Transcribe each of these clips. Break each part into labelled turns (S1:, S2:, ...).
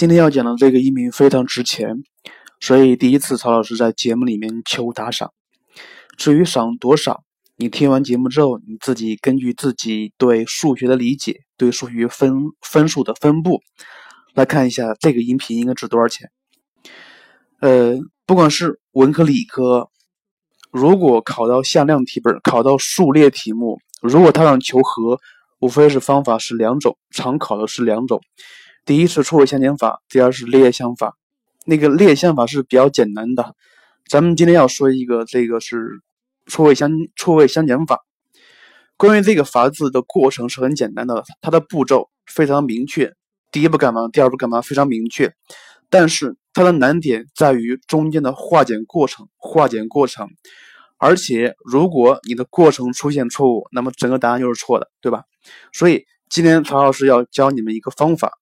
S1: 今天要讲的这个音频非常值钱，所以第一次曹老师在节目里面求打赏。至于赏多少，你听完节目之后，你自己根据自己对数学的理解，对数学分分数的分布，来看一下这个音频应该值多少钱。呃，不管是文科理科，如果考到向量题本，考到数列题目，如果他让求和，无非是方法是两种，常考的是两种。第一是错位相减法，第二是列项法。那个列项法是比较简单的，咱们今天要说一个，这个是错位相错位相减法。关于这个法子的过程是很简单的，它的步骤非常明确，第一步干嘛，第二步干嘛，非常明确。但是它的难点在于中间的化简过程，化简过程。而且如果你的过程出现错误，那么整个答案就是错的，对吧？所以今天曹老师要教你们一个方法。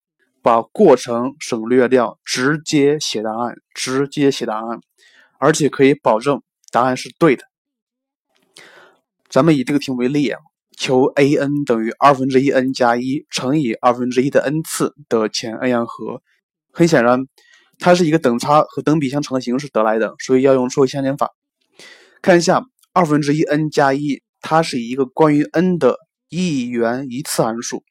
S1: 把过程省略掉，直接写答案，直接写答案，而且可以保证答案是对的。咱们以这个题为例啊，求 a n 等于二分之一 n 加一乘以二分之一的 n 次的前 n 阳和。很显然，它是一个等差和等比相乘的形式得来的，所以要用错位相减法。看一下二分之一 n 加一，它是一个关于 n 的一元一次函数，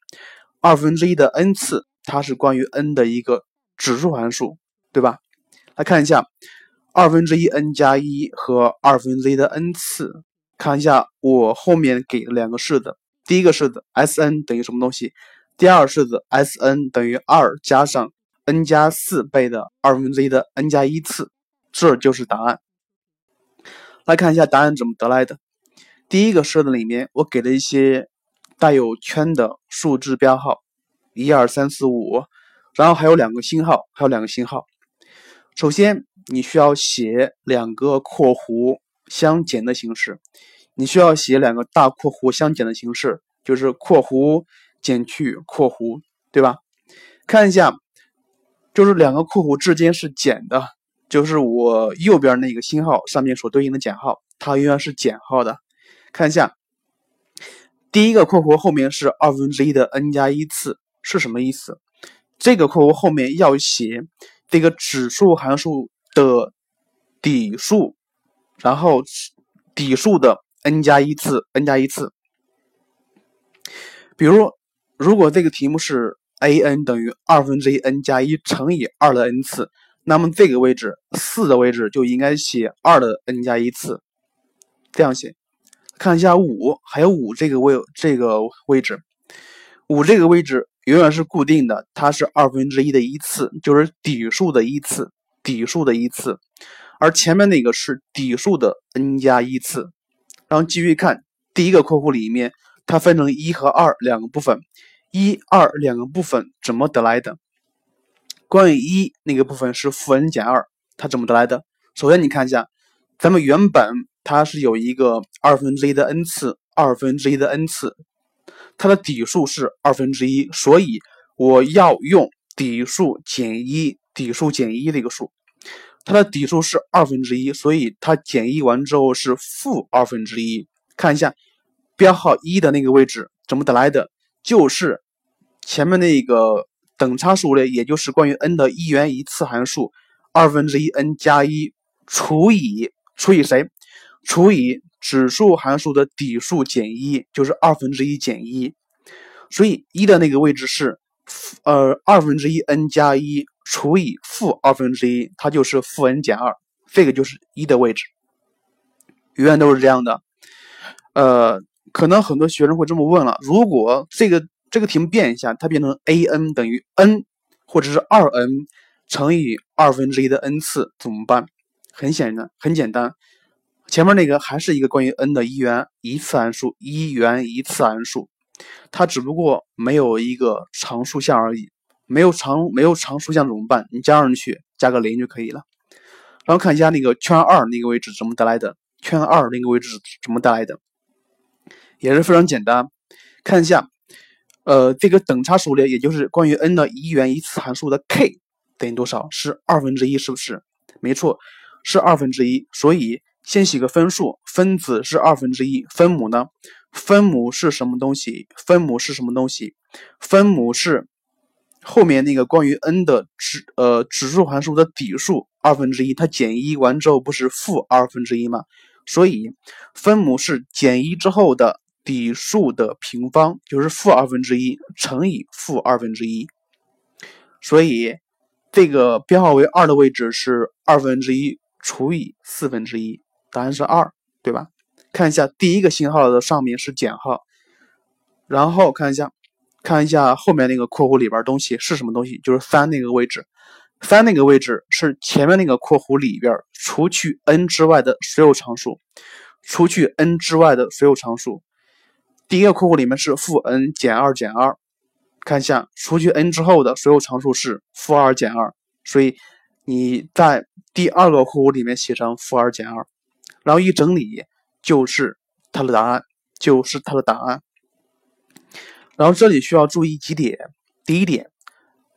S1: 二分之一的 n 次。它是关于 n 的一个指数函数，对吧？来看一下二分之一 n 加一和二分之一的 n 次，看一下我后面给的两个式子，第一个式子 s n 等于什么东西？第二式子 s n 等于二加上 n 加四倍的二分之一的 n 加一次，这就是答案。来看一下答案怎么得来的。第一个式子里面我给了一些带有圈的数字标号。一二三四五，然后还有两个星号，还有两个星号。首先，你需要写两个括弧相减的形式，你需要写两个大括弧相减的形式，就是括弧减去括弧，对吧？看一下，就是两个括弧之间是减的，就是我右边那个星号上面所对应的减号，它永远是减号的。看一下，第一个括弧后面是二分之一的 n 加一次。是什么意思？这个括弧后面要写这个指数函数的底数，然后底数的 n 加一次，n 加一次。比如，如果这个题目是 a n 等于二分之一 n 加一乘以二的 n 次，那么这个位置四的位置就应该写二的 n 加一次，这样写。看一下五，还有五这个位这个位置，五这个位置。永远是固定的，它是二分之一的一次，就是底数的一次，底数的一次，而前面那个是底数的 n 加一次。然后继续看第一个括弧里面，它分成一和二两个部分，一二两个部分怎么得来的？关于一那个部分是负 n 减二，它怎么得来的？首先你看一下，咱们原本它是有一个二分之一的 n 次，二分之一的 n 次。它的底数是二分之一，所以我要用底数减一，底数减一这个数。它的底数是二分之一，所以它减一完之后是负二分之一。看一下标号一的那个位置怎么得来的，就是前面那个等差数列，也就是关于 n 的一元一次函数，二分之一 n 加一除以除以谁？除以。指数函数的底数减一就是二分之一减一，所以一的那个位置是呃二分之一 n 加一除以负二分之一，它就是负 n 减二，这个就是一的位置，永远都是这样的。呃，可能很多学生会这么问了：如果这个这个题目变一下，它变成 a n 等于 n 或者是二 n 乘以二分之一的 n 次怎么办？很显然，很简单。前面那个还是一个关于 n 的一元一次函数，一元一次函数，它只不过没有一个常数项而已。没有常没有常数项怎么办？你加上去，加个零就可以了。然后看一下那个圈二那个位置怎么得来的？圈二那个位置怎么得来的？也是非常简单。看一下，呃，这个等差数列，也就是关于 n 的一元一次函数的 k 等于多少？是二分之一，是不是？没错，是二分之一。所以。先写个分数，分子是二分之一，分母呢？分母是什么东西？分母是什么东西？分母是后面那个关于 n 的指呃指数函数的底数二分之一，它减一完之后不是负二分之一吗？所以分母是减一之后的底数的平方，就是负二分之一乘以负二分之一。所以这个编号为二的位置是二分之一除以四分之一，答案是二，对吧？看一下第一个星号的上面是减号，然后看一下。看一下后面那个括弧里边东西是什么东西，就是三那个位置，三那个位置是前面那个括弧里边除去 n 之外的所有常数，除去 n 之外的所有常数。第一个括弧里面是负 n 减二减二，看一下除去 n 之后的所有常数是负二减二，所以你在第二个括弧里面写成负二减二，然后一整理就是它的答案，就是它的答案。然后这里需要注意几点。第一点，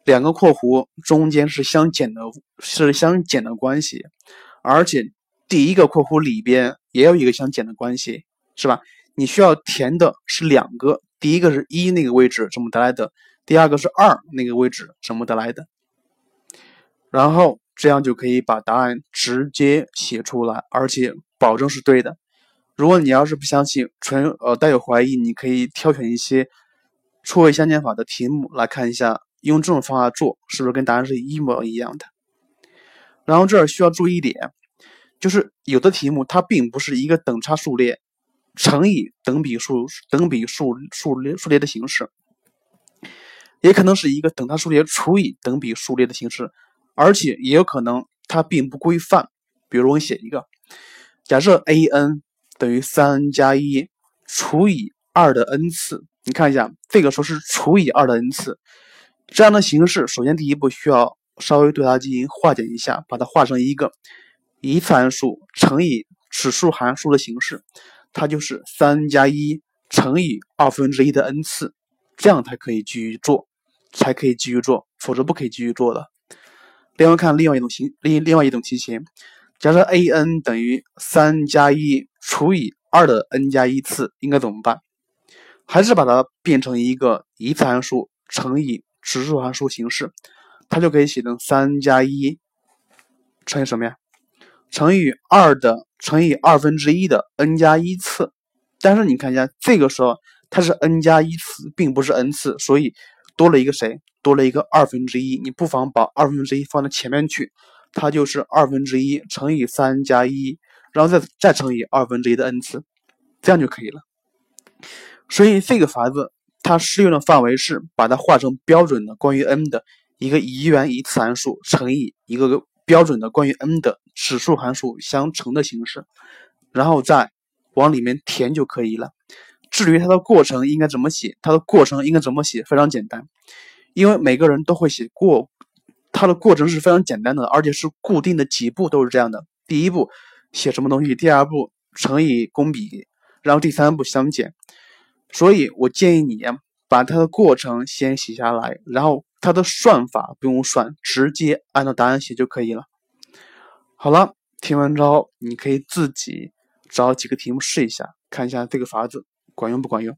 S1: 两个括弧中间是相减的，是相减的关系，而且第一个括弧里边也有一个相减的关系，是吧？你需要填的是两个，第一个是一那个位置怎么得来的，第二个是二那个位置怎么得来的。然后这样就可以把答案直接写出来，而且保证是对的。如果你要是不相信，纯呃带有怀疑，你可以挑选一些。错位相减法的题目来看一下，用这种方法做是不是跟答案是一模一样的？然后这儿需要注意一点，就是有的题目它并不是一个等差数列乘以等比数等比数数列数列的形式，也可能是一个等差数列除以等比数列的形式，而且也有可能它并不规范。比如我写一个，假设 a n 等于三加一除以二的 n 次。你看一下，这个时候是除以二的 n 次，这样的形式，首先第一步需要稍微对它进行化简一下，把它化成一个一次函数乘以指数函数的形式，它就是三加一乘以二分之一的 n 次，这样才可以继续做，才可以继续做，否则不可以继续做的。另外看另外一种形，另另外一种题型，假设 a n 等于三加一除以二的 n 加一次，应该怎么办？还是把它变成一个一次函数乘以指数函数形式，它就可以写成三加一乘以什么呀？乘以二的乘以二分之一的 n 加一次。但是你看一下，这个时候它是 n 加一次，并不是 n 次，所以多了一个谁？多了一个二分之一。你不妨把二分之一放到前面去，它就是二分之一乘以三加一，然后再再乘以二分之一的 n 次，这样就可以了。所以这个法子它适用的范围是把它化成标准的关于 n 的一个一元一次函数乘以一个标准的关于 n 的指数函数相乘的形式，然后再往里面填就可以了。至于它的过程应该怎么写，它的过程应该怎么写非常简单，因为每个人都会写过，它的过程是非常简单的，而且是固定的几步都是这样的。第一步写什么东西，第二步乘以公比，然后第三步相减。所以我建议你把它的过程先写下来，然后它的算法不用算，直接按照答案写就可以了。好了，听完之后你可以自己找几个题目试一下，看一下这个法子管用不管用。